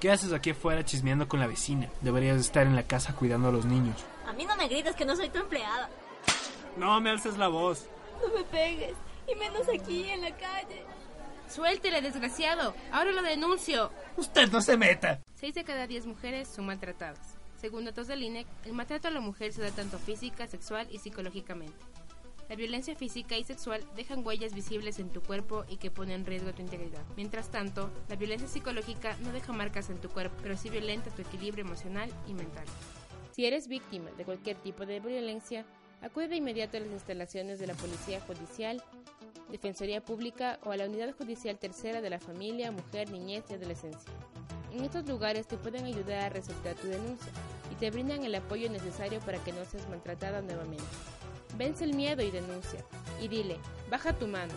¿Qué haces aquí afuera chismeando con la vecina? Deberías estar en la casa cuidando a los niños. A mí no me grites que no soy tu empleada. No me alces la voz. No me pegues, y menos aquí en la calle. Suéltele, desgraciado. Ahora lo denuncio. Usted no se meta. Seis de cada diez mujeres son maltratadas. Según datos del INEC, el maltrato a la mujer se da tanto física, sexual y psicológicamente. La violencia física y sexual dejan huellas visibles en tu cuerpo y que ponen en riesgo tu integridad. Mientras tanto, la violencia psicológica no deja marcas en tu cuerpo, pero sí violenta tu equilibrio emocional y mental. Si eres víctima de cualquier tipo de violencia, acude de inmediato a las instalaciones de la Policía Judicial, Defensoría Pública o a la Unidad Judicial Tercera de la Familia, Mujer, Niñez y Adolescencia. En estos lugares te pueden ayudar a resolver tu denuncia y te brindan el apoyo necesario para que no seas maltratada nuevamente. Vence el miedo y denuncia. Y dile, baja tu mano.